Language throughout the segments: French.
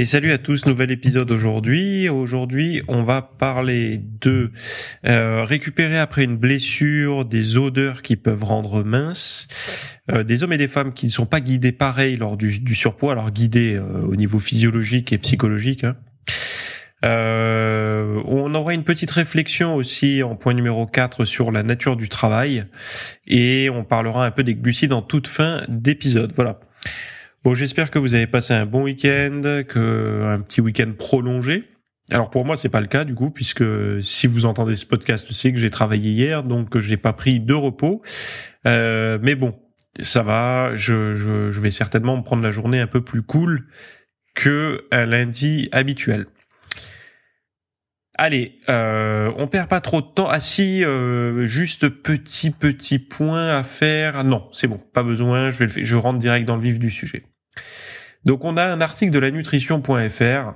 Et salut à tous, nouvel épisode aujourd'hui. Aujourd'hui, on va parler de euh, récupérer après une blessure des odeurs qui peuvent rendre mince, euh, des hommes et des femmes qui ne sont pas guidés pareil lors du, surpoids, alors guidés euh, au niveau physiologique et psychologique. Hein. on aura une petite réflexion aussi en point numéro 4 sur la nature du travail et on parlera un peu des glucides en toute fin d'épisode. Voilà. Bon, j'espère que vous avez passé un bon week-end, que un petit week-end prolongé. Alors pour moi, c'est pas le cas du coup, puisque si vous entendez ce podcast, c'est que j'ai travaillé hier, donc j'ai pas pris de repos. Euh, mais bon, ça va. Je, je, je, vais certainement me prendre la journée un peu plus cool que un lundi habituel. Allez, euh, on perd pas trop de temps. Ah si, euh, juste petit petit point à faire. Non, c'est bon, pas besoin. Je vais le je rentre direct dans le vif du sujet. Donc on a un article de la nutrition.fr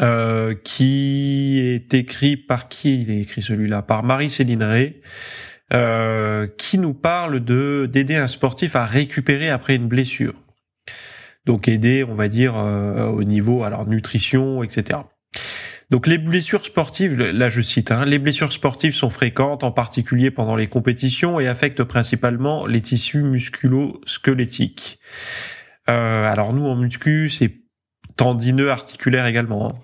euh, qui est écrit par qui il est écrit celui-là? Par Marie-Céline Ray, euh, qui nous parle de d'aider un sportif à récupérer après une blessure. Donc aider, on va dire, au niveau alors nutrition, etc. Donc les blessures sportives, là je cite, hein, les blessures sportives sont fréquentes, en particulier pendant les compétitions, et affectent principalement les tissus musculo-squelettiques. Euh, alors nous en muscu, c'est tendineux articulaire également, hein.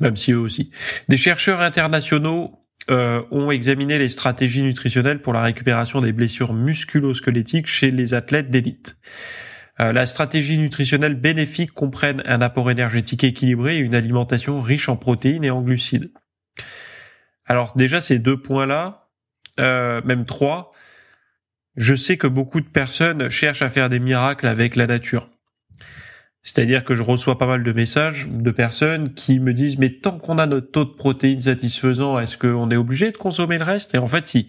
même si eux aussi. Des chercheurs internationaux euh, ont examiné les stratégies nutritionnelles pour la récupération des blessures musculo-squelettiques chez les athlètes d'élite. Euh, la stratégie nutritionnelle bénéfique comprenne un apport énergétique équilibré et une alimentation riche en protéines et en glucides. Alors déjà ces deux points-là, même trois, je sais que beaucoup de personnes cherchent à faire des miracles avec la nature. C'est-à-dire que je reçois pas mal de messages de personnes qui me disent mais tant qu'on a notre taux de protéines satisfaisant, est-ce qu'on est obligé de consommer le reste? Et en fait, si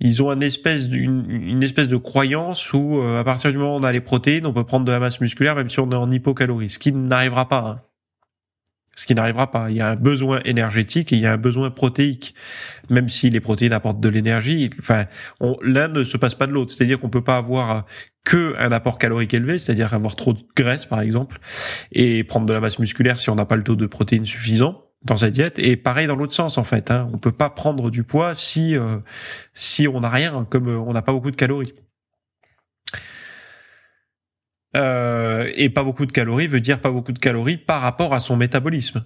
ils ont une espèce, une, une espèce de croyance où euh, à partir du moment où on a les protéines, on peut prendre de la masse musculaire même si on est en hypocalorie, ce qui n'arrivera pas. Hein. Ce qui n'arrivera pas. Il y a un besoin énergétique et il y a un besoin protéique. Même si les protéines apportent de l'énergie, enfin, l'un ne se passe pas de l'autre. C'est-à-dire qu'on peut pas avoir que un apport calorique élevé, c'est-à-dire avoir trop de graisse par exemple, et prendre de la masse musculaire si on n'a pas le taux de protéines suffisant dans sa diète et pareil dans l'autre sens en fait hein. on peut pas prendre du poids si euh, si on n'a rien comme euh, on n'a pas beaucoup de calories euh, et pas beaucoup de calories veut dire pas beaucoup de calories par rapport à son métabolisme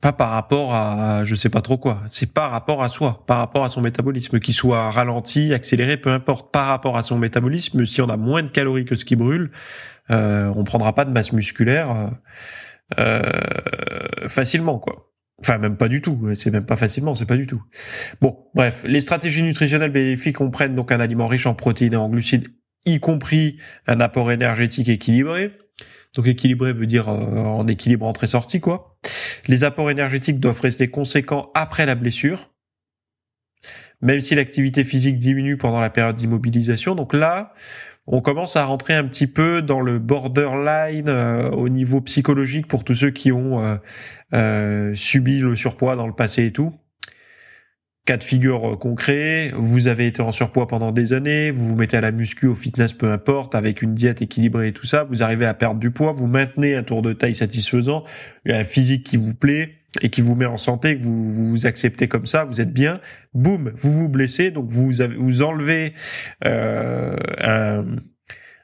pas par rapport à je sais pas trop quoi c'est par rapport à soi par rapport à son métabolisme qu'il soit ralenti accéléré peu importe par rapport à son métabolisme si on a moins de calories que ce qui brûle euh, on prendra pas de masse musculaire euh, facilement quoi Enfin, même pas du tout. C'est même pas facilement, c'est pas du tout. Bon, bref, les stratégies nutritionnelles bénéfiques comprennent donc un aliment riche en protéines et en glucides, y compris un apport énergétique équilibré. Donc équilibré veut dire euh, en équilibre entrée-sortie, quoi. Les apports énergétiques doivent rester conséquents après la blessure, même si l'activité physique diminue pendant la période d'immobilisation. Donc là, on commence à rentrer un petit peu dans le borderline euh, au niveau psychologique pour tous ceux qui ont euh, euh, subi le surpoids dans le passé et tout. Cas de figure concret, vous avez été en surpoids pendant des années, vous vous mettez à la muscu, au fitness, peu importe, avec une diète équilibrée et tout ça, vous arrivez à perdre du poids, vous maintenez un tour de taille satisfaisant, un physique qui vous plaît, et qui vous met en santé, que vous vous acceptez comme ça, vous êtes bien, boum, vous vous blessez, donc vous vous enlevez euh,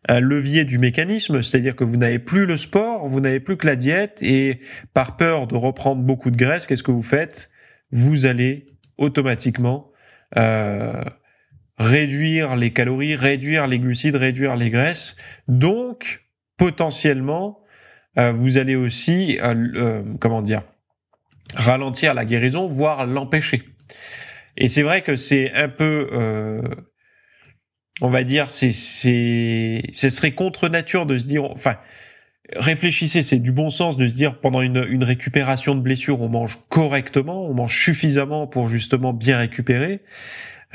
un levier du mécanisme, c'est-à-dire que vous n'avez plus le sport, vous n'avez plus que la diète, et par peur de reprendre beaucoup de graisse, qu'est-ce que vous faites? Vous allez automatiquement euh, réduire les calories, réduire les glucides, réduire les graisses, donc potentiellement euh, vous allez aussi, euh, comment dire, ralentir la guérison, voire l'empêcher. Et c'est vrai que c'est un peu, euh, on va dire, c'est, c'est, ce serait contre nature de se dire, enfin, réfléchissez, c'est du bon sens de se dire pendant une, une récupération de blessure, on mange correctement, on mange suffisamment pour justement bien récupérer.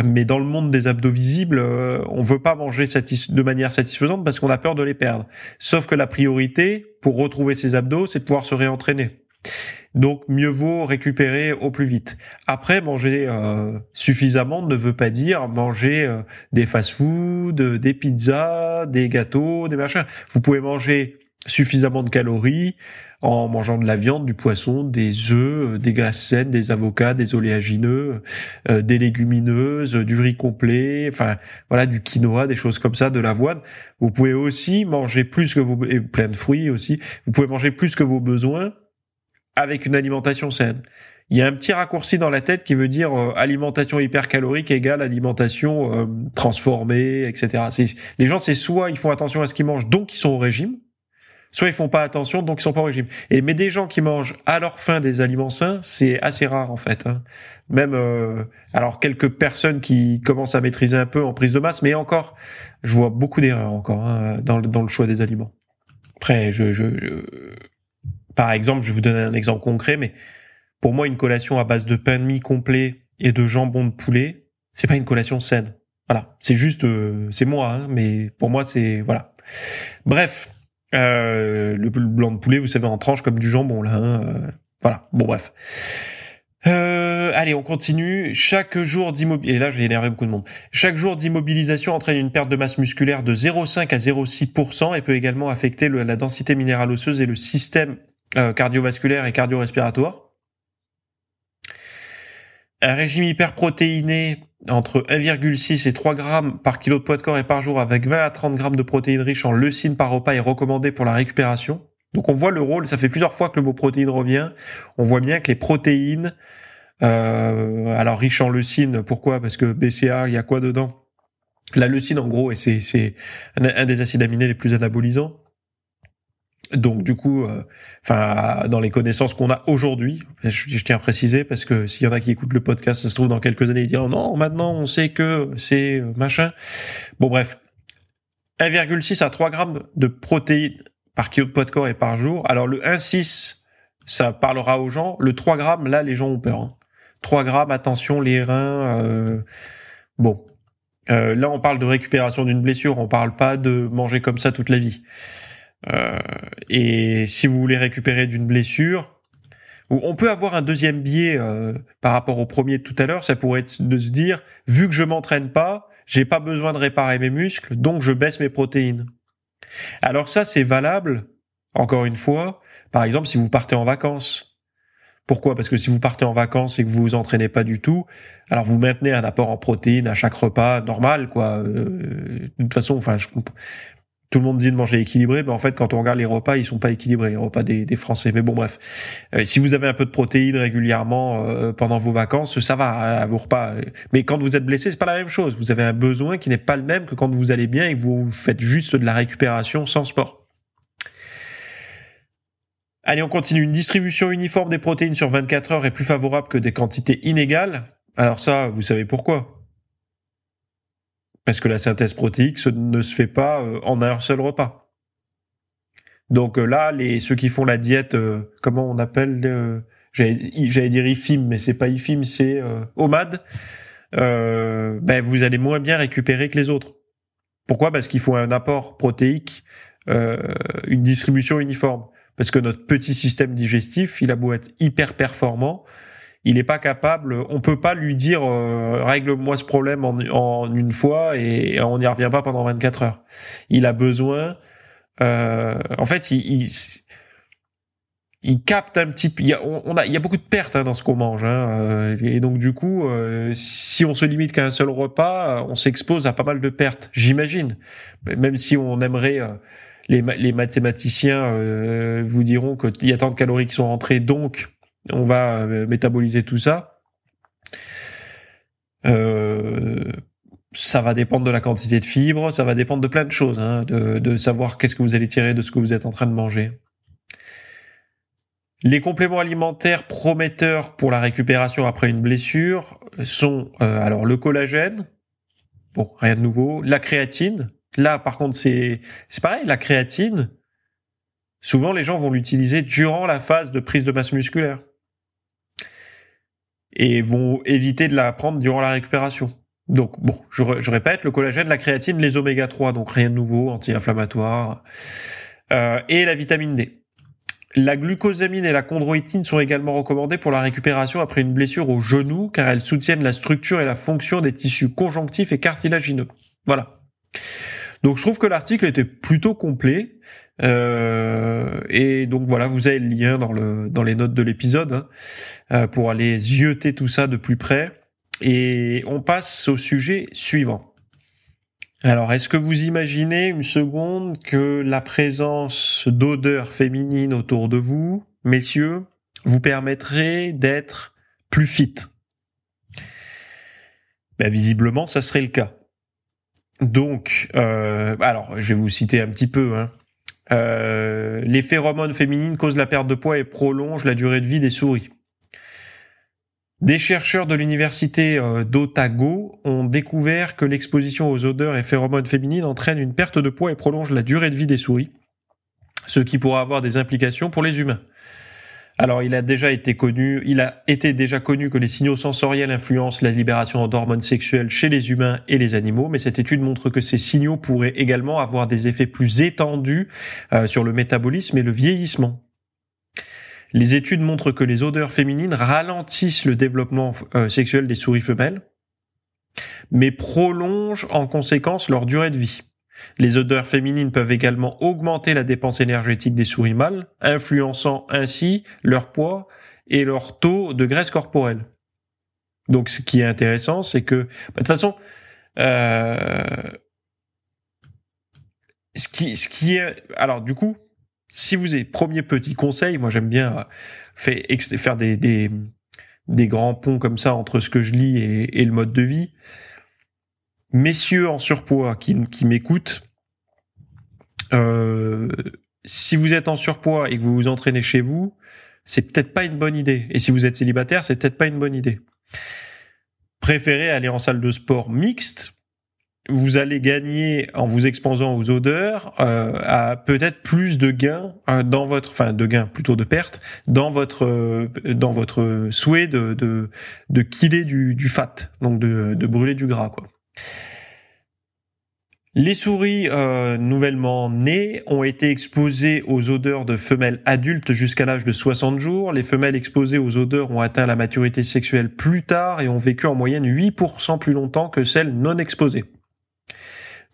Mais dans le monde des abdos visibles, euh, on veut pas manger de manière satisfaisante parce qu'on a peur de les perdre. Sauf que la priorité pour retrouver ses abdos, c'est de pouvoir se réentraîner. Donc mieux vaut récupérer au plus vite. Après, manger euh, suffisamment ne veut pas dire manger euh, des fast-food, des pizzas, des gâteaux, des machins. Vous pouvez manger suffisamment de calories en mangeant de la viande, du poisson, des œufs, euh, des graisses saines, des avocats, des oléagineux, euh, des légumineuses, du riz complet, enfin voilà, du quinoa, des choses comme ça, de l'avoine. Vous pouvez aussi manger plus que vos et plein de fruits aussi. Vous pouvez manger plus que vos besoins avec une alimentation saine. Il y a un petit raccourci dans la tête qui veut dire euh, alimentation hypercalorique égale alimentation transformée, etc. Les gens, c'est soit ils font attention à ce qu'ils mangent, donc ils sont au régime, soit ils font pas attention, donc ils sont pas au régime. Et mais des gens qui mangent à leur faim des aliments sains, c'est assez rare en fait. Hein. Même euh, alors quelques personnes qui commencent à maîtriser un peu en prise de masse, mais encore, je vois beaucoup d'erreurs encore hein, dans, dans le choix des aliments. Après, je, je, par exemple, je vais vous donner un exemple concret, mais pour moi, une collation à base de pain de mie complet et de jambon de poulet, c'est pas une collation saine. Voilà, c'est juste, euh, c'est moi, hein, mais pour moi, c'est voilà. Bref, euh, le blanc de poulet, vous savez, en tranche comme du jambon là. Hein, euh, voilà. Bon bref. Euh, allez, on continue. Chaque jour d'immobilisation, entraîne une perte de masse musculaire de 0,5 à 0,6% et peut également affecter la densité minérale osseuse et le système cardiovasculaire et cardio-respiratoire. Un régime hyperprotéiné entre 1,6 et 3 grammes par kilo de poids de corps et par jour avec 20 à 30 grammes de protéines riches en leucine par repas est recommandé pour la récupération. Donc on voit le rôle, ça fait plusieurs fois que le mot protéine revient. On voit bien que les protéines, euh, alors riches en leucine, pourquoi? Parce que BCA, il y a quoi dedans? La leucine en gros, c'est un des acides aminés les plus anabolisants. Donc du coup, euh, enfin dans les connaissances qu'on a aujourd'hui, je, tiens à préciser parce que s'il y en a qui écoutent le podcast, ça se trouve dans quelques années ils diront non, maintenant on sait que c'est euh, machin. Bon bref, 1,6 à 3 grammes de protéines par kilo de poids de corps et par jour. Alors le 1,6, ça parlera aux gens. Le 3 grammes, là les gens ont peur. Hein. 3 grammes, attention les reins. Euh, bon, là on parle de récupération d'une blessure, on parle pas de manger comme ça toute la vie. Euh, et si vous voulez récupérer d'une blessure, on peut avoir un deuxième biais euh, par rapport au premier de tout à l'heure, ça pourrait être de se dire, vu que je m'entraîne pas, j'ai pas besoin de réparer mes muscles, donc je baisse mes protéines. Alors ça, c'est valable, encore une fois, par exemple, si vous partez en vacances. Pourquoi? Parce que si vous partez en vacances et que vous vous entraînez pas du tout, alors vous maintenez un apport en protéines à chaque repas normal, quoi. Euh, de toute façon, enfin, je, tout le monde dit de manger équilibré, mais en fait, quand on regarde les repas, ils sont pas équilibrés, les repas des, Français. Mais bon, bref, euh, si vous avez un peu de protéines régulièrement euh, pendant vos vacances, ça va à vos repas. Mais quand vous êtes blessé, c'est pas la même chose. Vous avez un besoin qui n'est pas le même que quand vous allez bien et que vous faites juste de la récupération sans sport. Allez, on continue. Une distribution uniforme des protéines sur 24 heures est plus favorable que des quantités inégales. Alors ça, vous savez pourquoi parce que la synthèse protéique ne se fait pas euh, en un seul repas. Donc euh, là, les ceux qui font la diète, euh, comment on appelle J'allais dire IFIM, mais c'est pas IFIM, c'est OMAD. ben vous allez moins bien récupérer que les autres. Pourquoi? Parce qu'il faut un apport protéique, une distribution uniforme. Parce que notre petit système digestif, il a beau être hyper performant, il n'est pas capable, on peut pas lui dire euh, règle-moi ce problème en, une fois et on n'y revient pas pendant 24 heures. Il a besoin, euh, en fait, il, il, capte un petit peu. Il y a, on a, il y a beaucoup de pertes hein, dans ce qu'on mange, hein, euh, et donc du coup, si on se limite qu'à un seul repas, on s'expose à pas mal de pertes, j'imagine. Même si on aimerait les, les mathématiciens vous diront qu'il y a tant de calories qui sont rentrées, donc on va euh, métaboliser tout ça. Euh, ça va dépendre de la quantité de fibres, ça va dépendre de plein de choses, hein, de, savoir qu'est-ce que vous allez tirer de ce que vous êtes en train de manger. Les compléments alimentaires prometteurs pour la récupération après une blessure sont euh, alors le collagène, bon rien de nouveau, la créatine. Là par contre c'est c'est pareil, la créatine, souvent les gens vont l'utiliser durant la phase de prise de masse musculaire et vont éviter de la prendre durant la récupération. Donc bon, je, je répète, le collagène, la créatine, les oméga 3, donc rien de nouveau, anti-inflammatoire, euh, et la vitamine D. La glucosamine et la chondroïtine sont également recommandées pour la récupération après une blessure au genou, car elles soutiennent la structure et la fonction des tissus conjonctifs et cartilagineux. Voilà. Donc je trouve que l'article était plutôt complet. Euh, et donc voilà, vous avez le lien dans le dans les notes de l'épisode hein, euh, pour aller zioter tout ça de plus près. Et on passe au sujet suivant. Alors, est-ce que vous imaginez une seconde que la présence d'odeurs féminines autour de vous, messieurs, vous permettrait d'être plus fit? Ben, Visiblement, ça serait le cas. Donc, euh, alors, je vais vous citer un petit peu. Hein. Euh, les phéromones féminines causent la perte de poids et prolongent la durée de vie des souris. Des chercheurs de l'université euh, d'Otago ont découvert que l'exposition aux odeurs et phéromones féminines entraîne une perte de poids et prolonge la durée de vie des souris, ce qui pourra avoir des implications pour les humains. Alors, il a déjà été connu, il a été déjà connu que les signaux sensoriels influencent la libération d'hormones sexuelles chez les humains et les animaux, mais cette étude montre que ces signaux pourraient également avoir des effets plus étendus euh, sur le métabolisme et le vieillissement. Les études montrent que les odeurs féminines ralentissent le développement euh, sexuel des souris femelles, mais prolongent en conséquence leur durée de vie. Les odeurs féminines peuvent également augmenter la dépense énergétique des souris mâles, influençant ainsi leur poids et leur taux de graisse corporelle. Donc ce qui est intéressant, c'est que, bah, de toute façon, euh, ce qui, ce qui est, alors du coup, si vous avez premier petit conseil, moi j'aime bien euh, faire des, des, des, grands ponts comme ça entre ce que je lis et, le mode de vie. Messieurs en surpoids qui, m'écoutent, euh, si vous êtes en surpoids et que vous vous entraînez chez vous, c'est peut-être pas une bonne idée. Et si vous êtes célibataire, c'est peut-être pas une bonne idée. Préférez aller en salle de sport mixte vous allez gagner en vous exposant aux odeurs euh, à peut-être plus de gains euh, dans votre enfin de gains plutôt de pertes dans votre euh, dans votre souhait de de de killer du du fat donc de de brûler du gras quoi. Les souris euh, nouvellement nées ont été exposées aux odeurs de femelles adultes jusqu'à l'âge de 60 jours. Les femelles exposées aux odeurs ont atteint la maturité sexuelle plus tard et ont vécu en moyenne 8% plus longtemps que celles non exposées.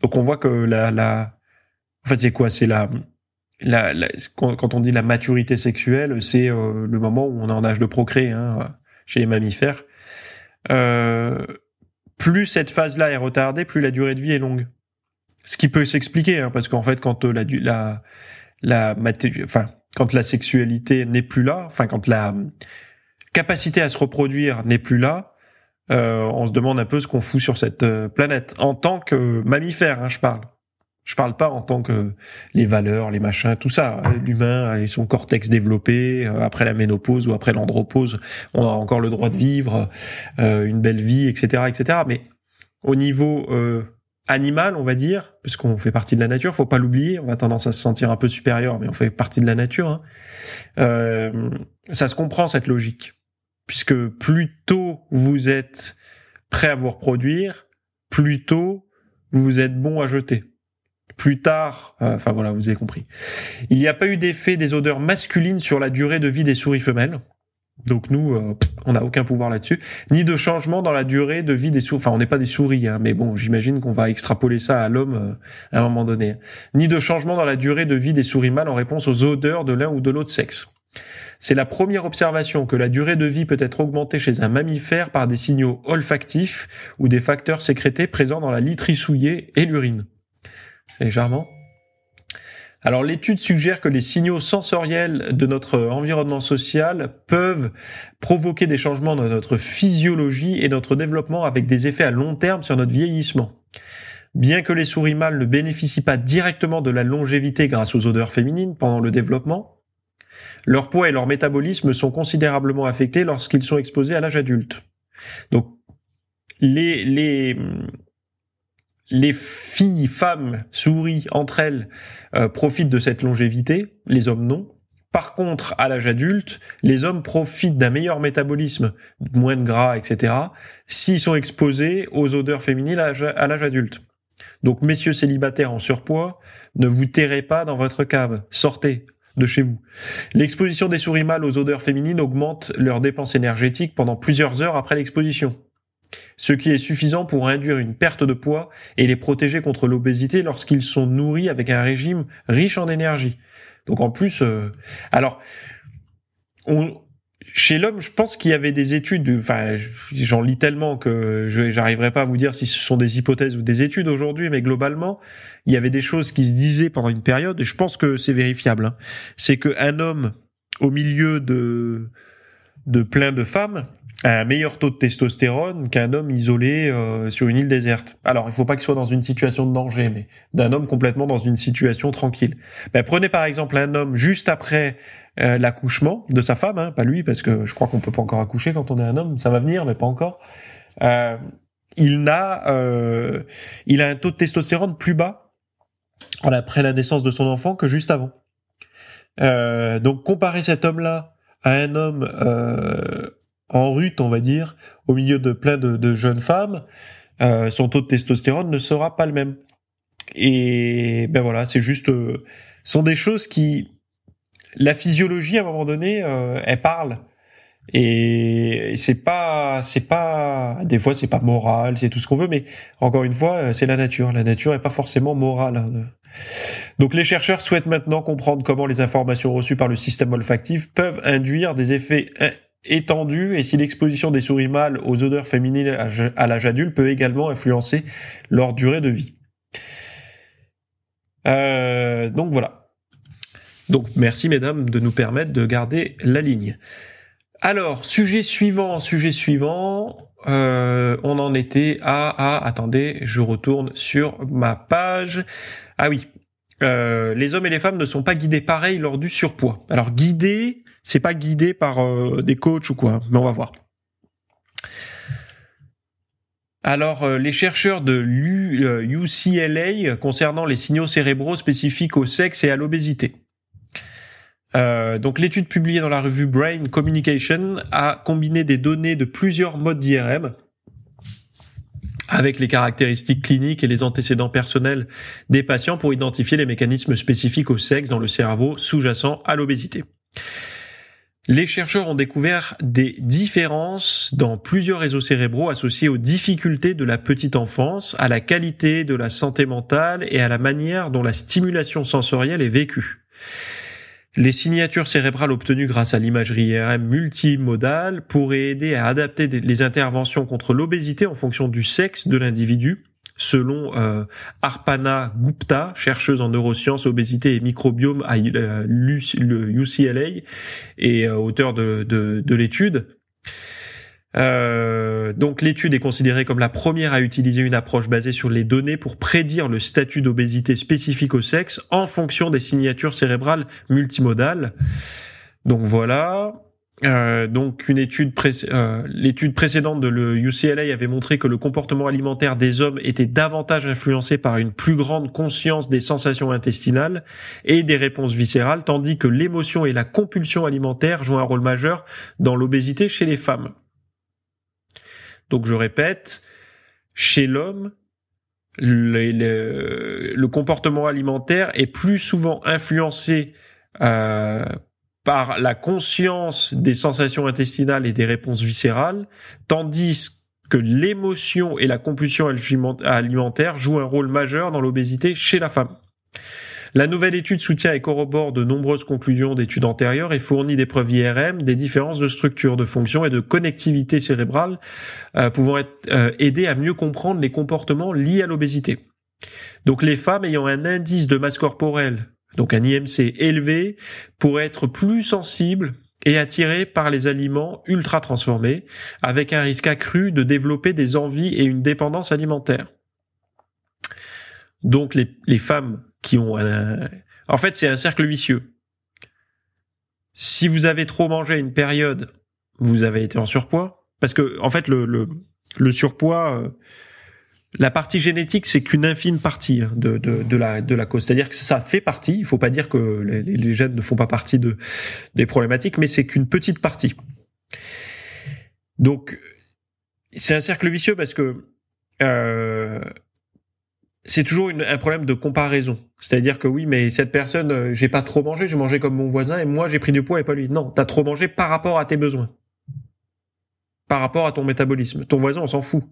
Donc on voit que la, la... en fait c'est quoi? C'est la, quand on dit la maturité sexuelle, c'est euh, le moment où on est en âge de procréer hein, chez les mammifères. Euh, plus cette phase-là est retardée, plus la durée de vie est longue. Ce qui peut s'expliquer, hein, parce qu'en fait, quand euh, la, la, la, enfin, quand la sexualité n'est plus là, enfin, quand la capacité à se reproduire n'est plus là, euh, on se demande un peu ce qu'on fout sur cette euh, planète en tant que mammifère. Hein, je parle. Je parle pas en tant que les valeurs, les machins, tout ça. L'humain et son cortex développé euh, après la ménopause ou après l'andropause, on a encore le droit de vivre une belle vie, etc., etc. Mais au niveau animal, on va dire, parce qu'on fait partie de la nature, faut pas l'oublier. On a tendance à se sentir un peu supérieur, mais on fait partie de la nature. Hein. ça se comprend cette logique puisque plus tôt vous êtes prêt à vous reproduire, plus tôt vous êtes bon à jeter. Plus tard, euh, enfin voilà, vous avez compris. Il n'y a pas eu d'effet des odeurs masculines sur la durée de vie des souris femelles. Donc nous, euh, on n'a aucun pouvoir là-dessus, ni de changement dans la durée de vie des souris. Enfin, on n'est pas des souris, hein, mais bon, j'imagine qu'on va extrapoler ça à l'homme euh, à un moment donné. Ni de changement dans la durée de vie des souris mâles en réponse aux odeurs de l'un ou de l'autre sexe. C'est la première observation que la durée de vie peut être augmentée chez un mammifère par des signaux olfactifs ou des facteurs sécrétés présents dans la literie souillée et l'urine. Charmant. Alors l'étude suggère que les signaux sensoriels de notre environnement social peuvent provoquer des changements dans notre physiologie et notre développement avec des effets à long terme sur notre vieillissement. Bien que les souris mâles ne bénéficient pas directement de la longévité grâce aux odeurs féminines pendant le développement, leur poids et leur métabolisme sont considérablement affectés lorsqu'ils sont exposés à l'âge adulte. Donc, les, les, les filles, femmes, souris entre elles euh, profitent de cette longévité, les hommes non. Par contre, à l'âge adulte, les hommes profitent d'un meilleur métabolisme, moins de gras, etc., s'ils sont exposés aux odeurs féminines à l'âge adulte. Donc, messieurs célibataires en surpoids, ne vous terrez pas dans votre cave. Sortez de chez vous. L'exposition des souris mâles aux odeurs féminines augmente leurs dépenses énergétiques pendant plusieurs heures après l'exposition. Ce qui est suffisant pour induire une perte de poids et les protéger contre l'obésité lorsqu'ils sont nourris avec un régime riche en énergie. Donc en plus, euh, alors, on, chez l'homme, je pense qu'il y avait des études, enfin, j'en lis tellement que je j'arriverai pas à vous dire si ce sont des hypothèses ou des études aujourd'hui, mais globalement, il y avait des choses qui se disaient pendant une période, et je pense que c'est vérifiable. Hein. C'est qu'un homme au milieu de de plein de femmes a un meilleur taux de testostérone qu'un homme isolé euh, sur une île déserte. Alors, il faut pas qu'il soit dans une situation de danger, mais d'un homme complètement dans une situation tranquille. Ben, prenez par exemple un homme juste après euh, l'accouchement de sa femme, hein, pas lui, parce que je crois qu'on peut pas encore accoucher quand on est un homme, ça va venir, mais pas encore. Euh, il n'a, euh, il a un taux de testostérone plus bas après la naissance de son enfant que juste avant. Euh, donc comparer cet homme-là à un homme en rut, on va dire, au milieu de plein de, jeunes femmes, son taux de testostérone ne sera pas le même. Et ben voilà, c'est juste, sont des choses qui la physiologie à un moment donné, euh, elle parle. Et c'est pas, c'est pas, des fois c'est pas moral, c'est tout ce qu'on veut, mais encore une fois, euh, c'est la nature. La nature est pas forcément morale. Hein. Donc les chercheurs souhaitent maintenant comprendre comment les informations reçues par le système olfactif peuvent induire des effets étendus et si l'exposition des souris mâles aux odeurs féminines à l'âge adulte peut également influencer leur durée de vie. Euh, donc voilà. Donc merci mesdames de nous permettre de garder la ligne. Alors, sujet suivant, sujet suivant, euh, on en était à, à, attendez, je retourne sur ma page. Ah oui, euh, les hommes et les femmes ne sont pas guidés pareil lors du surpoids. Alors guidés, c'est pas guidé par euh, des coachs ou quoi, mais on va voir. Alors, les chercheurs de l'UCLA concernant les signaux cérébraux spécifiques au sexe et à l'obésité. Euh, donc l'étude publiée dans la revue Brain Communication a combiné des données de plusieurs modes d'IRM avec les caractéristiques cliniques et les antécédents personnels des patients pour identifier les mécanismes spécifiques au sexe dans le cerveau sous-jacent à l'obésité. Les chercheurs ont découvert des différences dans plusieurs réseaux cérébraux associés aux difficultés de la petite enfance, à la qualité de la santé mentale et à la manière dont la stimulation sensorielle est vécue. Les signatures cérébrales obtenues grâce à l'imagerie IRM multimodale pourraient aider à adapter les interventions contre l'obésité en fonction du sexe de l'individu, selon euh, Arpana Gupta, chercheuse en neurosciences, obésité et microbiome à euh, UCLA et euh, auteur de, de l'étude. Euh, donc l'étude est considérée comme la première à utiliser une approche basée sur les données pour prédire le statut d'obésité spécifique au sexe en fonction des signatures cérébrales multimodales. Donc voilà. Euh, donc une étude euh, l'étude précédente de le UCLA avait montré que le comportement alimentaire des hommes était davantage influencé par une plus grande conscience des sensations intestinales et des réponses viscérales, tandis que l'émotion et la compulsion alimentaire jouent un rôle majeur dans l'obésité chez les femmes. Donc je répète, chez l'homme, le, comportement alimentaire est plus souvent influencé euh, par la conscience des sensations intestinales et des réponses viscérales, tandis que l'émotion et la compulsion alimentaire jouent un rôle majeur dans l'obésité chez la femme. La nouvelle étude soutient et corrobore de nombreuses conclusions d'études antérieures et fournit des preuves IRM des différences de structure, de fonction et de connectivité cérébrale euh, pouvant être, euh, aider à mieux comprendre les comportements liés à l'obésité. Donc les femmes ayant un indice de masse corporelle, donc un IMC élevé, pourraient être plus sensibles et attirées par les aliments ultra transformés, avec un risque accru de développer des envies et une dépendance alimentaire. Donc les femmes qui ont un... En fait, c'est un cercle vicieux. Si vous avez trop mangé à une période, vous avez été en surpoids. Parce que, en fait, le, le, le surpoids, euh, la partie génétique, c'est qu'une infime partie hein, de, de, de, la, de la cause. C'est-à-dire que ça fait partie. Il faut pas dire que les, les gènes ne font pas partie de, des problématiques, mais c'est qu'une petite partie. Donc, c'est un cercle vicieux parce que euh, c'est toujours un problème de comparaison. C'est-à-dire que oui, mais cette personne, euh, j'ai pas trop mangé, j'ai mangé comme mon voisin, et moi j'ai pris du poids et pas lui. Non, t'as trop mangé par rapport à tes besoins par rapport à ton métabolisme. Ton voisin, on s'en fout.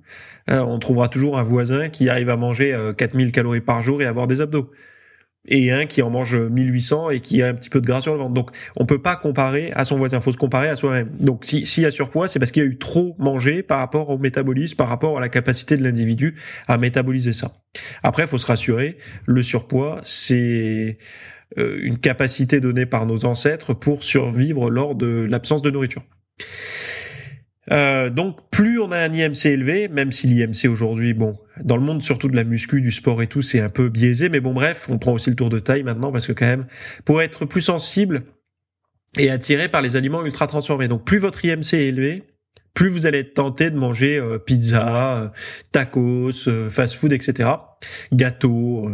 Euh, on trouvera toujours un voisin qui arrive à manger 4000 euh, calories par jour et avoir des abdos. Et un qui en mange 1800 et qui a un petit peu de gras sur le ventre. Donc, on peut pas comparer à son voisin. Faut se comparer à soi-même. Donc, s'il y a surpoids, c'est parce qu'il a eu trop mangé par rapport au métabolisme, par rapport à la capacité de l'individu à métaboliser ça. Après, faut se rassurer. Le surpoids, c'est euh, une capacité donnée par nos ancêtres pour survivre lors de l'absence de nourriture. Euh, donc plus on a un IMC élevé, même si l'IMC aujourd'hui, bon, dans le monde surtout de la muscu, du sport et tout, c'est un peu biaisé, mais bon bref, on prend aussi le tour de taille maintenant parce que quand même, pour être plus sensible et attiré par les aliments ultra transformés. Donc plus votre IMC est élevé, plus vous allez être tenté de manger euh, pizza, euh, tacos, fast-food, etc. Gâteaux.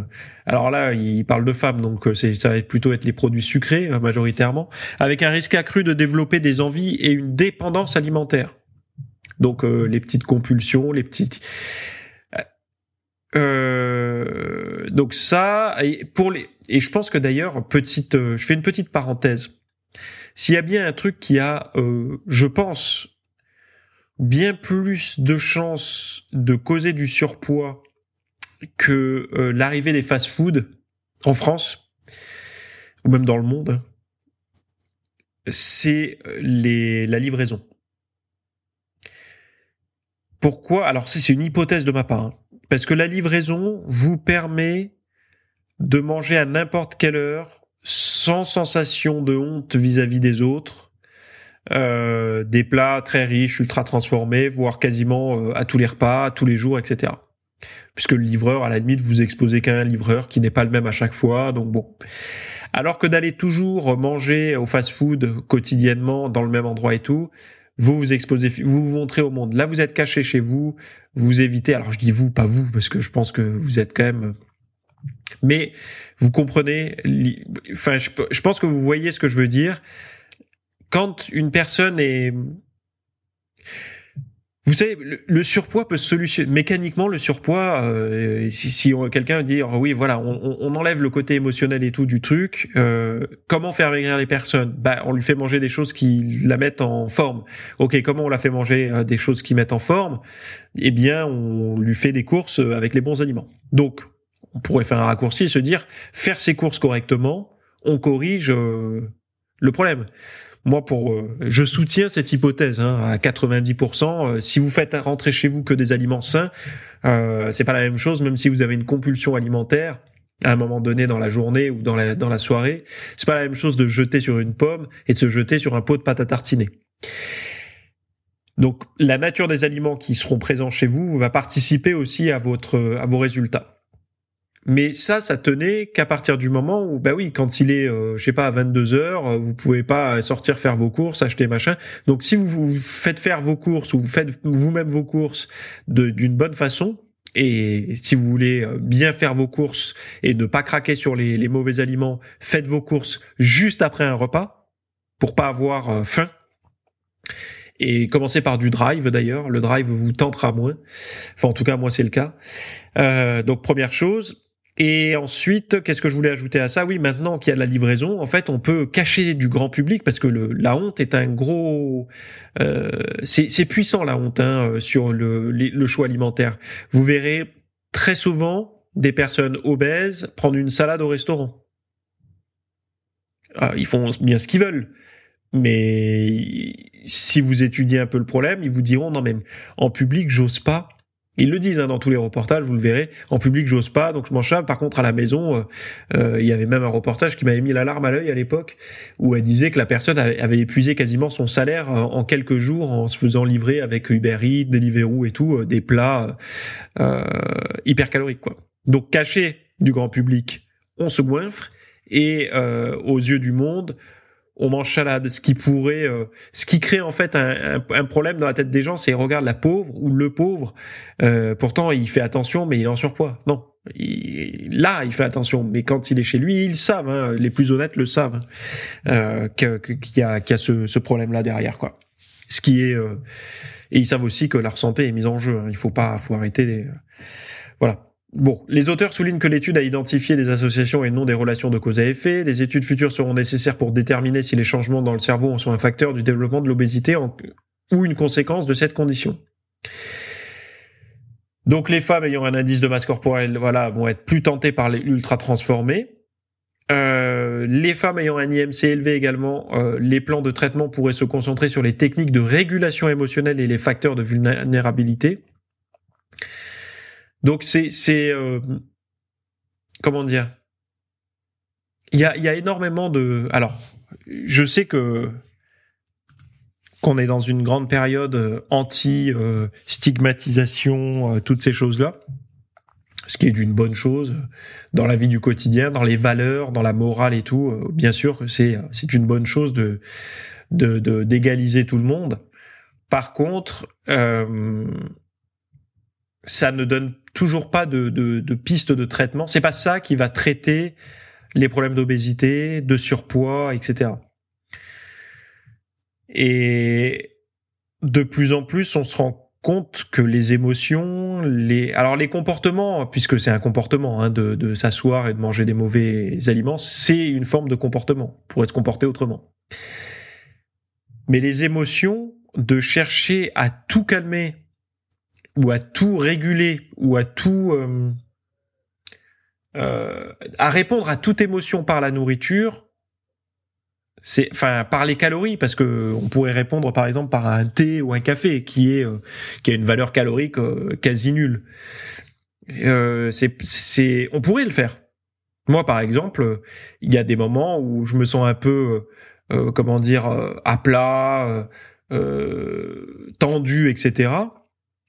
alors là, il parle de femmes, donc c'est ça va plutôt être les produits sucrés majoritairement, avec un risque accru de développer des envies et une dépendance alimentaire. Donc euh, les petites compulsions, les petites. Euh, donc ça, et je pense que d'ailleurs, petite, euh, je fais une petite parenthèse. S'il y a bien un truc qui a, je pense, bien plus de chances de causer du surpoids que l'arrivée des fast-foods en France ou même dans le monde, c'est la livraison. Pourquoi Alors c'est une hypothèse de ma part. Hein. Parce que la livraison vous permet de manger à n'importe quelle heure sans sensation de honte vis-à-vis des autres. Euh, des plats très riches, ultra transformés, voire quasiment euh, à tous les repas, tous les jours, etc. Puisque le livreur, à la limite, vous exposez qu'à un livreur qui n'est pas le même à chaque fois, donc bon. Alors que d'aller toujours manger au fast-food quotidiennement dans le même endroit et tout, vous vous exposez, vous vous montrez au monde. Là, vous êtes caché chez vous, vous évitez. Alors, je dis vous, pas vous, parce que je pense que vous êtes quand même. Mais vous comprenez. Enfin, je pense que vous voyez ce que je veux dire. Quand une personne est vous savez, le, surpoids peut se solutionner mécaniquement. Le surpoids, euh, si, si quelqu'un dit oh oui, voilà, on, on, enlève le côté émotionnel et tout du truc. Euh, comment faire maigrir les personnes? Bah, on lui fait manger des choses qui la mettent en forme. Ok, comment on la fait manger euh, des choses qui mettent en forme? Eh bien, on lui fait des courses avec les bons aliments. Donc, on pourrait faire un raccourci et se dire faire ses courses correctement, on corrige euh, le problème moi pour euh, je soutiens cette hypothèse hein, à 90%. Euh, si vous faites rentrer chez vous que des aliments sains, euh, c'est pas la même chose. Même si vous avez une compulsion alimentaire à un moment donné dans la journée ou dans la dans la soirée, c'est pas la même chose de jeter sur une pomme et de se jeter sur un pot de pâte à tartiner. Donc la nature des aliments qui seront présents chez vous va participer aussi à votre à vos résultats. Mais ça, ça tenait qu'à partir du moment où, bah oui, quand il est, euh, je sais pas, à 22 heures, euh, vous pouvez pas sortir faire vos courses, acheter machin. Donc, si vous, vous faites faire vos courses ou vous faites vous-même vos courses d'une bonne façon, et si vous voulez euh, bien faire vos courses et ne pas craquer sur les, les mauvais aliments, faites vos courses juste après un repas pour pas avoir faim. Et commencez par du drive d'ailleurs. Le drive vous tentera moins. Enfin, en tout cas, moi, c'est le cas. Euh, donc, première chose. Et ensuite, qu'est-ce que je voulais ajouter à ça? Oui, maintenant qu'il y a la livraison, en fait, on peut cacher du grand public parce que le, la honte est un gros, euh, c'est puissant la honte hein, sur le, le choix alimentaire. Vous verrez très souvent des personnes obèses prendre une salade au restaurant. Ah, ils font bien ce qu'ils veulent, mais si vous étudiez un peu le problème, ils vous diront non mais en public j'ose pas ils le disent hein, dans tous les reportages, vous le verrez. En public, j'ose pas, donc je mange ça. Par contre, à la maison, euh, euh, il y avait même un reportage qui m'avait mis l'alarme à l'œil à l'époque, où elle disait que la personne avait, épuisé quasiment son salaire euh, en quelques jours en se faisant livrer avec Uber Eats, Deliveroo et tout des plats hyper caloriques, quoi. Donc caché du grand public, on se goinfre et aux yeux du monde, on mange salade. Ce qui pourrait, euh, ce qui crée en fait un, problème dans la tête des gens, c'est regarde la pauvre ou le pauvre. Euh, pourtant, il fait attention, mais il est en surpoids. Non, là, il fait attention. Mais quand il est chez lui, ils savent. Hein, les plus honnêtes le savent euh, qu'il y a, y a ce, ce problème-là derrière, quoi. Ce qui est et ils savent aussi que leur santé est mise en jeu. Hein. Il faut pas, faut arrêter les, voilà. Bon, les auteurs soulignent que l'étude a identifié des associations et non des relations de cause à effet. Les études futures seront nécessaires pour déterminer si les changements dans le cerveau sont un facteur du développement de l'obésité ou une conséquence de cette condition. Donc les femmes ayant un indice de masse corporelle, voilà, vont être plus tentées par les ultra transformés. Euh, les femmes ayant un IMC élevé également, euh, les plans de traitement pourraient se concentrer sur les techniques de régulation émotionnelle et les facteurs de vulnérabilité. Donc c'est c'est euh, comment dire? Il y a il y a énormément de alors je sais que qu'on est dans une grande période euh, anti euh, stigmatisation toutes ces choses là ce qui est d'une bonne chose dans la vie du quotidien, dans les valeurs, dans la morale et tout. Bien sûr, c'est c'est une bonne chose de de d'égaliser tout le monde. Par contre, euh, ça ne donne toujours pas de, de, de piste de traitement. C'est pas ça qui va traiter les problèmes d'obésité, de surpoids, etc. Et de plus en plus, on se rend compte que les émotions, les alors les comportements, puisque c'est un comportement hein, de, s'asseoir et de manger des mauvais aliments, c'est une forme de comportement pour être comporté autrement. Mais les émotions, de chercher à tout calmer ou à tout réguler ou à tout euh, euh, à répondre à toute émotion par la nourriture c'est enfin par les calories parce que on pourrait répondre par exemple par un thé ou un café qui est euh, qui a une valeur calorique quasi nulle. C'est c'est on pourrait le faire. Moi par exemple il y a des moments où je me sens un peu comment dire à plat tendu etc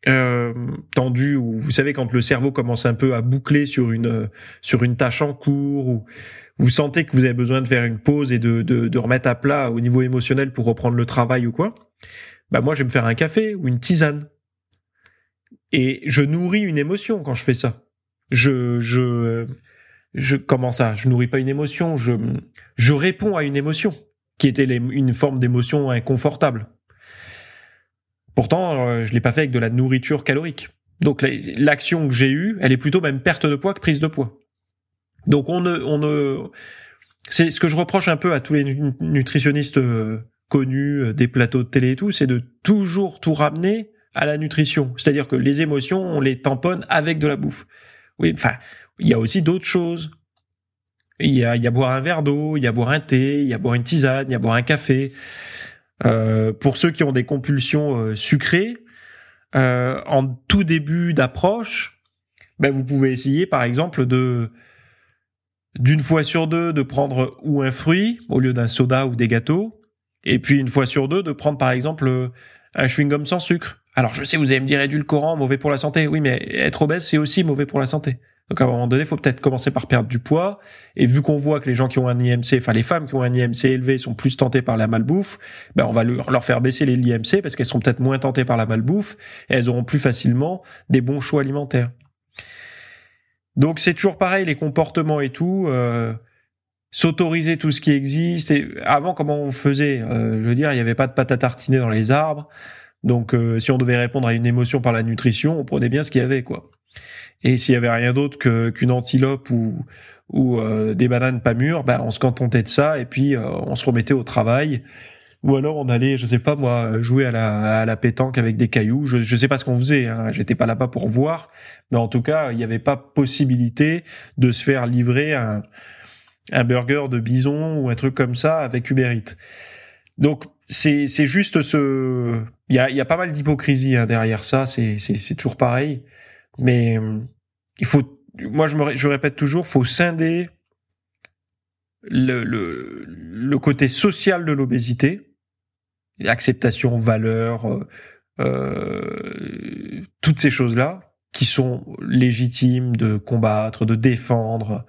euh, tendu ou vous savez quand le cerveau commence un peu à boucler sur une sur une tâche en cours ou vous sentez que vous avez besoin de faire une pause et de, de, de remettre à plat au niveau émotionnel pour reprendre le travail ou quoi, bah moi je vais me faire un café ou une tisane. Et je nourris une émotion quand je fais ça. Je je je comment ça? Je nourris pas une émotion, je je réponds à une émotion qui était une forme d'émotion inconfortable. Pourtant, euh, je l'ai pas fait avec de la nourriture calorique. Donc l'action que j'ai eue, elle est plutôt même perte de poids que prise de poids. Donc on ne, on ne, c'est ce que je reproche un peu à tous les nutritionnistes euh, connus euh, des plateaux de télé et tout, c'est de toujours tout ramener à la nutrition. C'est-à-dire que les émotions, on les tamponne avec de la bouffe. Oui, enfin, il y a aussi d'autres choses. Il y a, il y a boire un verre d'eau, il y a boire un thé, il y a boire une tisane, il y a boire un café. Euh, pour ceux qui ont des compulsions euh, sucrées, euh, en tout début d'approche, ben vous pouvez essayer par exemple de d'une fois sur deux de prendre ou un fruit au lieu d'un soda ou des gâteaux, et puis une fois sur deux de prendre par exemple un chewing-gum sans sucre. Alors je sais, vous allez me dire édulcorant, mauvais pour la santé. Oui, mais être obèse, c'est aussi mauvais pour la santé. Donc à un moment donné, il faut peut-être commencer par perdre du poids. Et vu qu'on voit que les gens qui ont un IMC, enfin les femmes qui ont un IMC élevé sont plus tentées par la malbouffe, ben on va leur faire baisser les IMC parce qu'elles sont peut-être moins tentées par la malbouffe et elles auront plus facilement des bons choix alimentaires. Donc c'est toujours pareil, les comportements et tout. Euh, s'autoriser tout ce qui existe. Et avant, comment on faisait euh, Je veux dire, il n'y avait pas de pâte à tartiner dans les arbres. Donc, euh, si on devait répondre à une émotion par la nutrition, on prenait bien ce qu'il y avait, quoi. Et s'il y avait rien d'autre qu'une antilope ou ou euh, des bananes pas mûres, bah on se contentait de ça et puis euh, on se remettait au travail. Ou alors on allait, je sais pas moi, jouer à la, à la pétanque avec des cailloux. Je, je sais pas ce qu'on faisait. Hein. J'étais pas là-bas pour voir, mais en tout cas, il n'y avait pas possibilité de se faire livrer un, un burger de bison ou un truc comme ça avec Uber Eats. Donc c'est c'est juste ce, il y a il y a pas mal d'hypocrisie hein, derrière ça. C'est c'est c'est toujours pareil. Mais euh, il faut, moi je je répète toujours, faut scinder le, le, le côté social de l'obésité, acceptation, valeur, euh, euh, toutes ces choses-là qui sont légitimes de combattre, de défendre,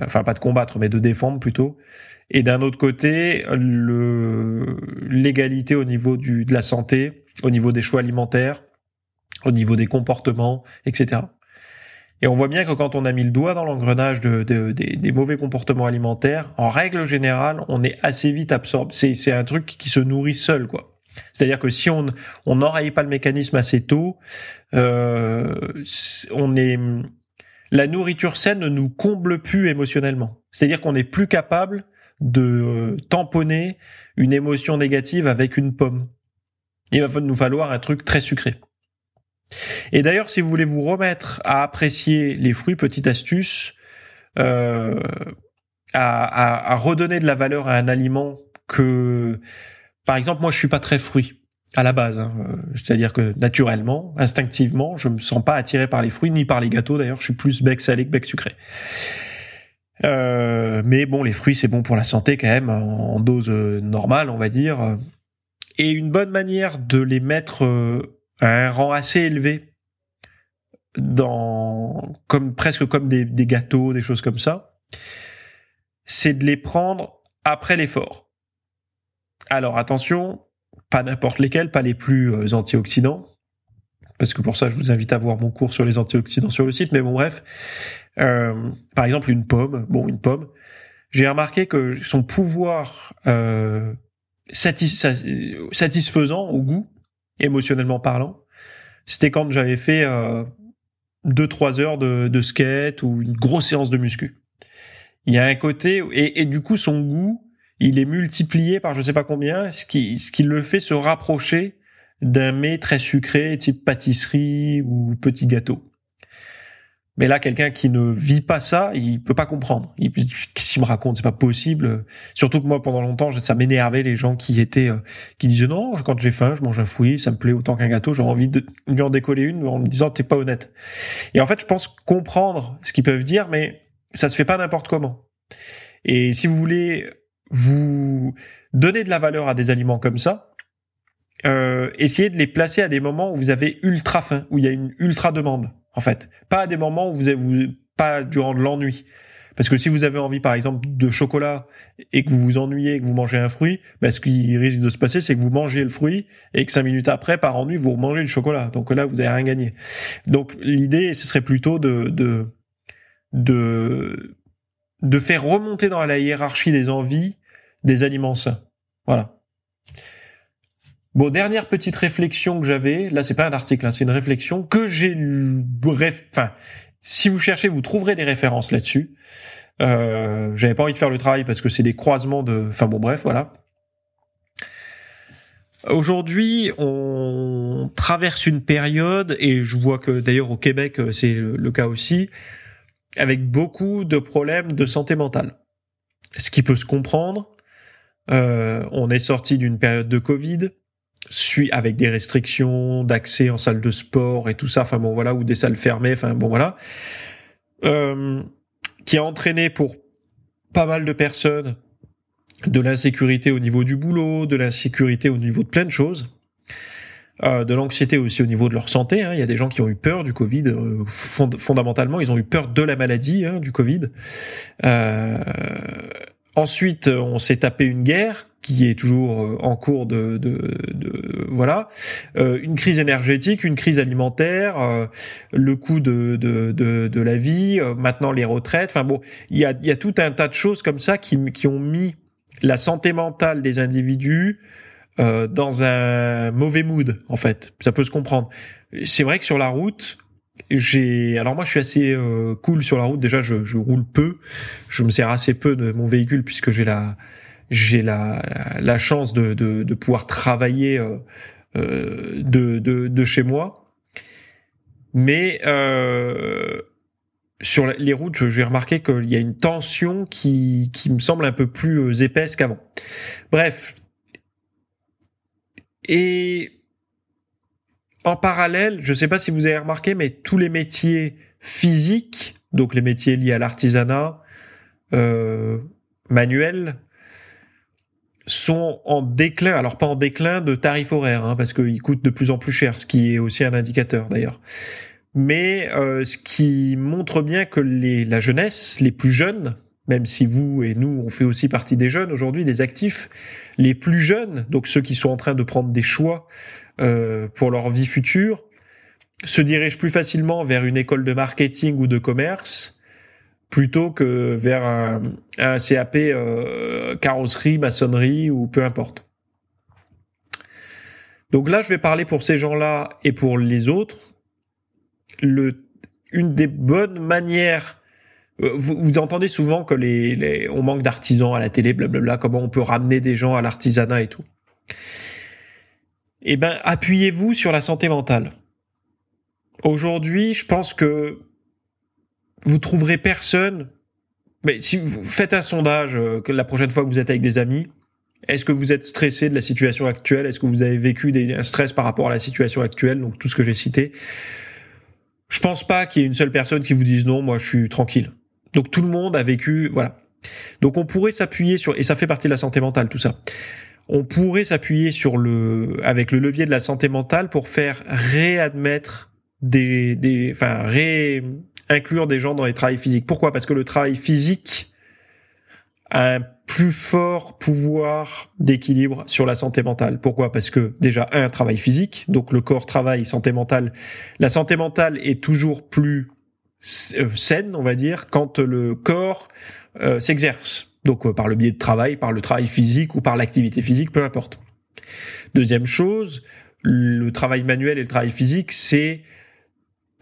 enfin pas de combattre, mais de défendre plutôt. Et d'un autre côté, le l'égalité au niveau du de la santé, au niveau des choix alimentaires, au niveau des comportements, etc. Et on voit bien que quand on a mis le doigt dans l'engrenage de, des mauvais comportements alimentaires, en règle générale, on est assez vite absorbé. C'est un truc qui se nourrit seul, quoi. C'est-à-dire que si on on n'enraye pas le mécanisme assez tôt, euh, on est la nourriture saine ne nous comble plus émotionnellement. C'est-à-dire qu'on n'est plus capable de tamponner une émotion négative avec une pomme. Il va nous falloir un truc très sucré. Et d'ailleurs, si vous voulez vous remettre à apprécier les fruits, petite astuce, euh, à, redonner de la valeur à un aliment que, par exemple, moi je suis pas très fruit à la base. Hein. C'est-à-dire que naturellement, instinctivement, je me sens pas attiré par les fruits ni par les gâteaux. D'ailleurs, je suis plus bec salé que bec sucré. Euh, mais bon, les fruits c'est bon pour la santé quand même en dose normale, on va dire. Et une bonne manière de les mettre un rang assez élevé dans comme presque comme des, des gâteaux, des choses comme ça, c'est de les prendre après l'effort. Alors attention, pas n'importe lesquels, pas les plus euh, antioxydants, parce que pour ça je vous invite à voir mon cours sur les antioxydants sur le site. Mais bon bref, euh, par exemple une pomme, bon une pomme, j'ai remarqué que son pouvoir euh, satisfaisant au goût émotionnellement parlant, c'était quand j'avais fait euh, deux trois heures de, de skate ou une grosse séance de muscu. Il y a un côté et, et, du coup son goût, il est multiplié par je sais pas combien, ce qui ce qui le fait se rapprocher d'un mets très sucré type pâtisserie ou petit gâteau. Mais là, quelqu'un qui ne vit pas ça, il peut pas comprendre. Il, qu'il me raconte? C'est pas possible. Surtout que moi, pendant longtemps, ça m'énervait les gens qui étaient, euh, qui disaient non, quand j'ai faim, je mange un fruit, ça me plaît autant qu'un gâteau. J'ai envie de lui en décoller une en me disant t'es pas honnête. Et en fait, je pense comprendre ce qu'ils peuvent dire, mais ça se fait pas n'importe comment. Et si vous voulez vous donner de la valeur à des aliments comme ça, euh, essayez de les placer à des moments où vous avez ultra faim, où il y a une ultra demande en fait. Pas à des moments où vous avez, vous, pas durant de l'ennui. Parce que si vous avez envie, par exemple, de chocolat et que vous vous ennuyez et que vous mangez un fruit, ben, ce qui risque de se passer, c'est que vous mangez le fruit et que cinq minutes après, par ennui, vous mangez le chocolat. Donc là, vous n'avez rien gagné. Donc l'idée, ce serait plutôt de, de, de, de faire remonter dans la hiérarchie des envies des aliments sains. Voilà. Bon, dernière petite réflexion que j'avais, là c'est pas un article, hein, c'est une réflexion que j'ai bref, enfin, si vous cherchez, vous trouverez des références là-dessus. Euh, J'avais pas envie de faire le travail parce que c'est des croisements de, enfin bon bref, voilà. Aujourd'hui, on traverse une période, et je vois que d'ailleurs au Québec c'est le cas aussi, avec beaucoup de problèmes de santé mentale. Ce qui peut se comprendre. Euh, on est sorti d'une période de Covid avec des restrictions d'accès en salle de sport et tout ça, enfin bon voilà, ou des salles fermées, enfin bon voilà, euh, qui a entraîné pour pas mal de personnes de l'insécurité au niveau du boulot, de l'insécurité au niveau de plein de choses, euh, de l'anxiété aussi au niveau de leur santé. Hein. Il y a des gens qui ont eu peur du Covid. Euh, fondamentalement, ils ont eu peur de la maladie, hein, du Covid. Euh, ensuite, on s'est tapé une guerre qui est toujours euh, en cours de, de, de voilà, euh, une crise énergétique, une crise alimentaire, euh, le coût de, de, de, la vie, euh, maintenant les retraites. Enfin bon, il y a, y a tout un tas de choses comme ça qui, qui ont mis la santé mentale des individus dans un mauvais mood en fait. Ça peut se comprendre. C'est vrai que sur la route, j'ai alors moi je suis assez cool sur la route déjà je, je roule peu je me sers assez peu de mon véhicule puisque j'ai la j'ai la, la chance de, de, de pouvoir travailler euh, euh, de, de, de, chez moi. Mais euh, sur les routes, j'ai remarqué qu'il y a une tension qui, qui me semble un peu plus euh, épaisse qu'avant. Bref. Et en parallèle, je ne sais pas si vous avez remarqué, mais tous les métiers physiques, donc les métiers liés à l'artisanat, euh, sont en déclin, alors pas en déclin de tarifs horaires, hein, parce qu'ils coûtent de plus en plus cher, ce qui est aussi un indicateur d'ailleurs. mais euh, ce qui montre bien que les, la jeunesse, les plus jeunes, même si vous et nous, on fait aussi partie des jeunes aujourd'hui, des actifs, les plus jeunes, donc ceux qui sont en train de prendre des choix euh, pour leur vie future, se dirigent plus facilement vers une école de marketing ou de commerce plutôt que vers un, CAP euh, carrosserie, maçonnerie ou peu importe. Donc là, je vais parler pour ces gens-là et pour les autres. Une des bonnes manières euh, vous, entendez souvent que les on manque d'artisans à la télé, blablabla, comment on peut ramener des gens à l'artisanat et tout. Eh ben, appuyez-vous sur la santé mentale. Aujourd'hui, je pense que vous trouverez personne. Mais si vous faites un sondage euh, que la prochaine fois que vous êtes avec des amis, est-ce que vous êtes stressé de la situation actuelle? Est-ce que vous avez vécu des, un stress par rapport à la situation actuelle? Donc tout ce que j'ai cité. Je pense pas qu'il y ait une seule personne qui vous dise non, moi je suis tranquille. Donc tout le monde a vécu, voilà. Donc on pourrait s'appuyer sur, et ça fait partie de la santé mentale, tout ça. On pourrait s'appuyer sur le, avec le levier de la santé mentale pour faire réadmettre des, des, enfin réinclure des gens dans les travails physiques. Pourquoi? Parce que le travail physique a un plus fort pouvoir d'équilibre sur la santé mentale. Pourquoi? Parce que déjà un travail physique, donc le corps travaille, santé mentale. La santé mentale est toujours plus euh, saine, on va dire, quand le corps euh, s'exerce. Donc euh, par le biais de travail, par le travail physique ou par l'activité physique, peu importe. Deuxième chose, le travail manuel et le travail physique, c'est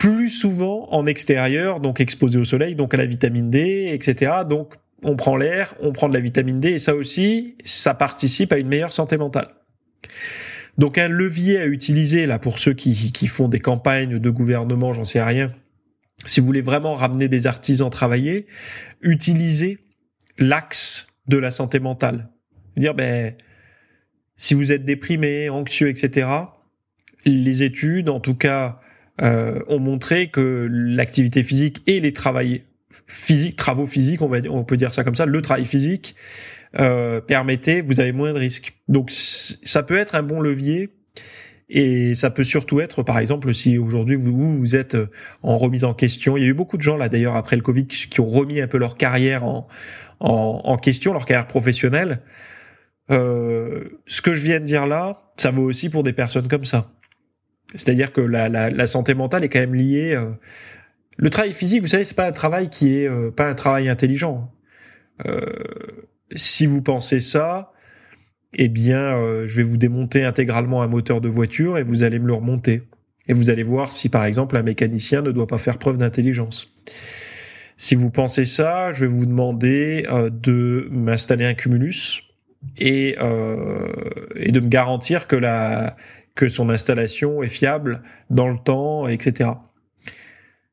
plus souvent en extérieur, donc exposé au soleil, donc à la vitamine D, etc. Donc on prend l'air, on prend de la vitamine D, et ça aussi, ça participe à une meilleure santé mentale. Donc un levier à utiliser là pour ceux qui, qui font des campagnes de gouvernement, j'en sais rien, si vous voulez vraiment ramener des artisans travailler, utilisez l'axe de la santé mentale. Dire, ben, si vous êtes déprimé, anxieux, etc., les études, en tout cas, euh, ont montré que l'activité physique et les travaux physiques, travaux physiques, on, va, on peut dire ça comme ça, le travail physique euh, permettait, vous avez moins de risques. Donc ça peut être un bon levier et ça peut surtout être, par exemple, si aujourd'hui vous, vous êtes euh, en remise en question. Il y a eu beaucoup de gens là, d'ailleurs, après le Covid, qui ont remis un peu leur carrière en, en, en question, leur carrière professionnelle. Euh, ce que je viens de dire là, ça vaut aussi pour des personnes comme ça. C'est-à-dire que la, la, la, santé mentale est quand même liée. Euh, le travail physique, vous savez, c'est pas un travail qui est euh, pas un travail intelligent. Euh, si vous pensez ça, eh bien, euh, je vais vous démonter intégralement un moteur de voiture et vous allez me le remonter. Et vous allez voir si, par exemple, un mécanicien ne doit pas faire preuve d'intelligence. Si vous pensez ça, je vais vous demander euh, de m'installer un cumulus et, euh, et de me garantir que, la, que son installation est fiable dans le temps, etc.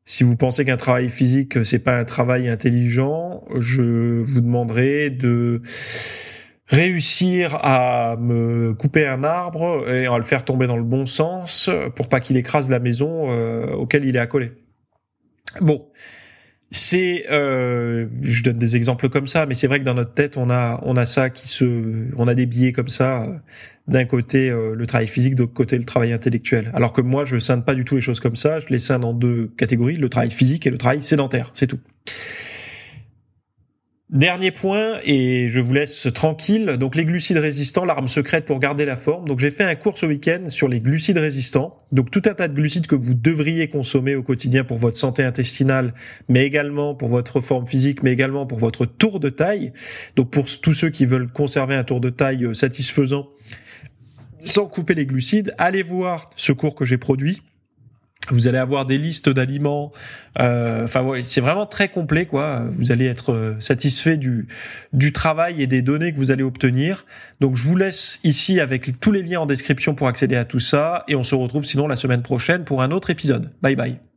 Si vous pensez qu'un travail physique c'est pas un travail intelligent, je vous demanderai de réussir à me couper un arbre et à le faire tomber dans le bon sens pour pas qu'il écrase la maison euh, auquel il est accolé. Bon, c'est, euh, je donne des exemples comme ça, mais c'est vrai que dans notre tête on a on a ça qui se, on a des biais comme ça. Euh, d'un côté euh, le travail physique, de côté le travail intellectuel. Alors que moi je scinde pas du tout les choses comme ça. Je les scinde en deux catégories le travail physique et le travail sédentaire. C'est tout. Dernier point, et je vous laisse tranquille, donc les glucides résistants, l'arme secrète pour garder la forme. Donc j'ai fait un cours ce week-end sur les glucides résistants, donc tout un tas de glucides que vous devriez consommer au quotidien pour votre santé intestinale, mais également pour votre forme physique, mais également pour votre tour de taille. Donc pour tous ceux qui veulent conserver un tour de taille euh, satisfaisant, sans couper les glucides, allez voir ce cours que j'ai produit vous allez avoir des listes d'aliments. Euh, enfin, c'est vraiment très complet, quoi. Vous allez être euh, satisfait du du travail et des données que vous allez obtenir. Donc, je vous laisse ici avec tous les liens en description pour accéder à tout ça, et on se retrouve sinon la semaine prochaine pour un autre épisode. Bye bye.